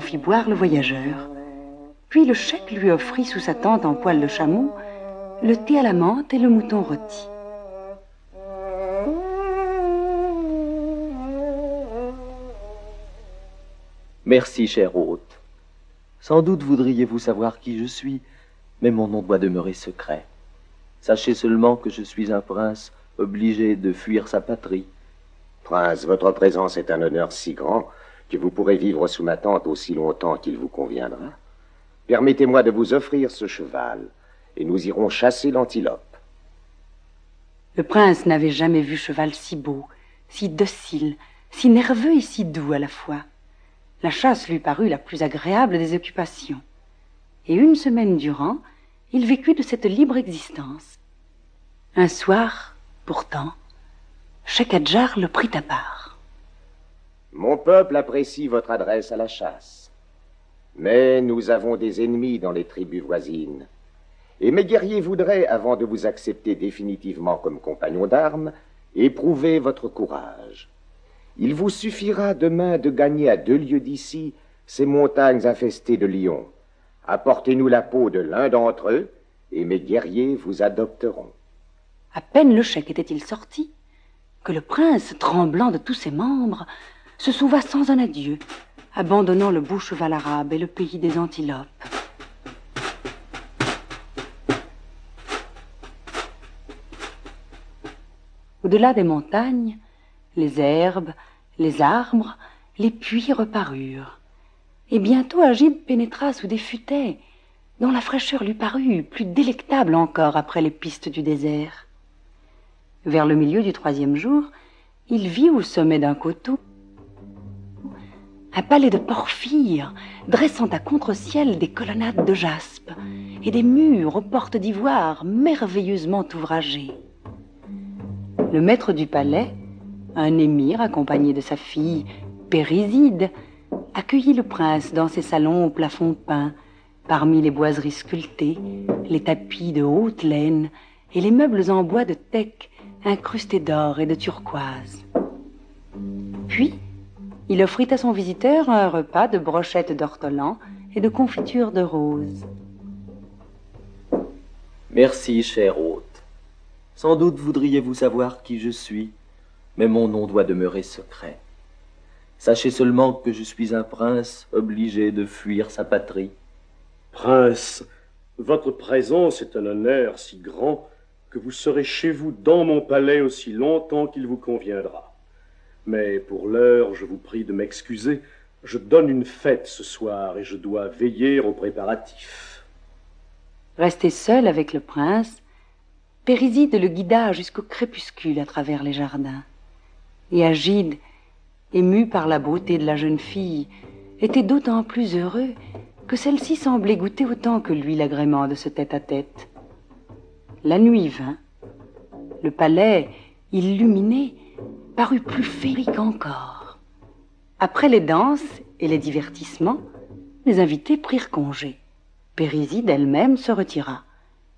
fit boire le voyageur. Puis le chèque lui offrit sous sa tente en poil de chameau le thé à la menthe et le mouton rôti. Merci, cher hôte. Sans doute voudriez-vous savoir qui je suis, mais mon nom doit demeurer secret. Sachez seulement que je suis un prince obligé de fuir sa patrie. Prince, votre présence est un honneur si grand que vous pourrez vivre sous ma tente aussi longtemps qu'il vous conviendra. Permettez-moi de vous offrir ce cheval, et nous irons chasser l'antilope. Le prince n'avait jamais vu cheval si beau, si docile, si nerveux et si doux à la fois. La chasse lui parut la plus agréable des occupations. Et une semaine durant, il vécut de cette libre existence. Un soir, pourtant, Shekadjar le prit à part. Mon peuple apprécie votre adresse à la chasse. Mais nous avons des ennemis dans les tribus voisines. Et mes guerriers voudraient, avant de vous accepter définitivement comme compagnon d'armes, éprouver votre courage. Il vous suffira demain de gagner à deux lieues d'ici ces montagnes infestées de lions. Apportez-nous la peau de l'un d'entre eux, et mes guerriers vous adopteront. À peine le chèque était-il sorti, que le prince, tremblant de tous ses membres, se sauva sans un adieu, abandonnant le beau cheval arabe et le pays des antilopes. Au-delà des montagnes, les herbes, les arbres, les puits reparurent. Et bientôt Agib pénétra sous des futaies, dont la fraîcheur lui parut plus délectable encore après les pistes du désert. Vers le milieu du troisième jour, il vit au sommet d'un coteau un palais de porphyre dressant à contre-ciel des colonnades de jaspe et des murs aux portes d'ivoire merveilleusement ouvragés. Le maître du palais, un émir accompagné de sa fille Périside, accueillit le prince dans ses salons au plafond peint, parmi les boiseries sculptées, les tapis de haute laine et les meubles en bois de teck incrustés d'or et de turquoise. Puis, il offrit à son visiteur un repas de brochettes d'ortolan et de confitures de roses. Merci, cher hôte. Sans doute voudriez-vous savoir qui je suis, mais mon nom doit demeurer secret. Sachez seulement que je suis un prince obligé de fuir sa patrie. Prince, votre présence est un honneur si grand que vous serez chez vous dans mon palais aussi longtemps qu'il vous conviendra. Mais pour l'heure, je vous prie de m'excuser. Je donne une fête ce soir et je dois veiller aux préparatifs. Resté seul avec le prince, Périside le guida jusqu'au crépuscule à travers les jardins. Et Agide, ému par la beauté de la jeune fille, était d'autant plus heureux que celle-ci semblait goûter autant que lui l'agrément de ce tête-à-tête. La nuit vint. Le palais, illuminé, parut plus féerique encore. Après les danses et les divertissements, les invités prirent congé. Périside elle-même se retira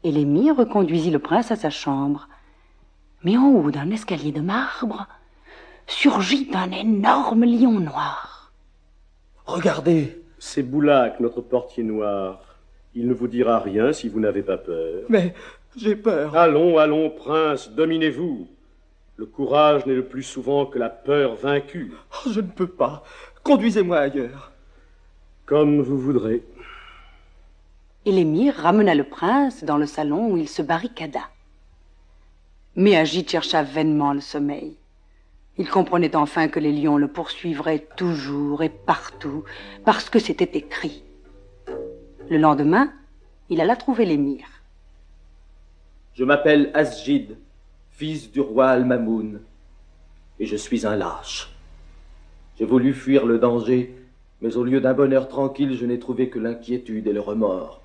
et l'émir reconduisit le prince à sa chambre. Mais en haut d'un escalier de marbre surgit un énorme lion noir. Regardez C'est Boulac, notre portier noir. Il ne vous dira rien si vous n'avez pas peur. Mais j'ai peur. Allons, allons, prince, dominez-vous. Le courage n'est le plus souvent que la peur vaincue. Oh, je ne peux pas. Conduisez-moi ailleurs. Comme vous voudrez et l'émir ramena le prince dans le salon où il se barricada. Mais Agit chercha vainement le sommeil. Il comprenait enfin que les lions le poursuivraient toujours et partout, parce que c'était écrit. Le lendemain, il alla trouver l'émir. Je m'appelle Asjid, fils du roi Al-Mamoun, et je suis un lâche. J'ai voulu fuir le danger, mais au lieu d'un bonheur tranquille, je n'ai trouvé que l'inquiétude et le remords.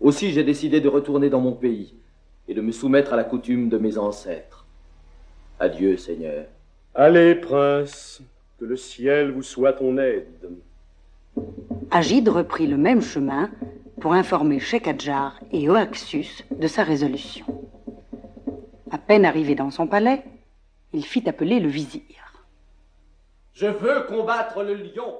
Aussi j'ai décidé de retourner dans mon pays et de me soumettre à la coutume de mes ancêtres. Adieu, Seigneur. Allez, prince, que le ciel vous soit ton aide. Agide reprit le même chemin pour informer Shekadjar et Oaxus de sa résolution. À peine arrivé dans son palais, il fit appeler le vizir. Je veux combattre le lion.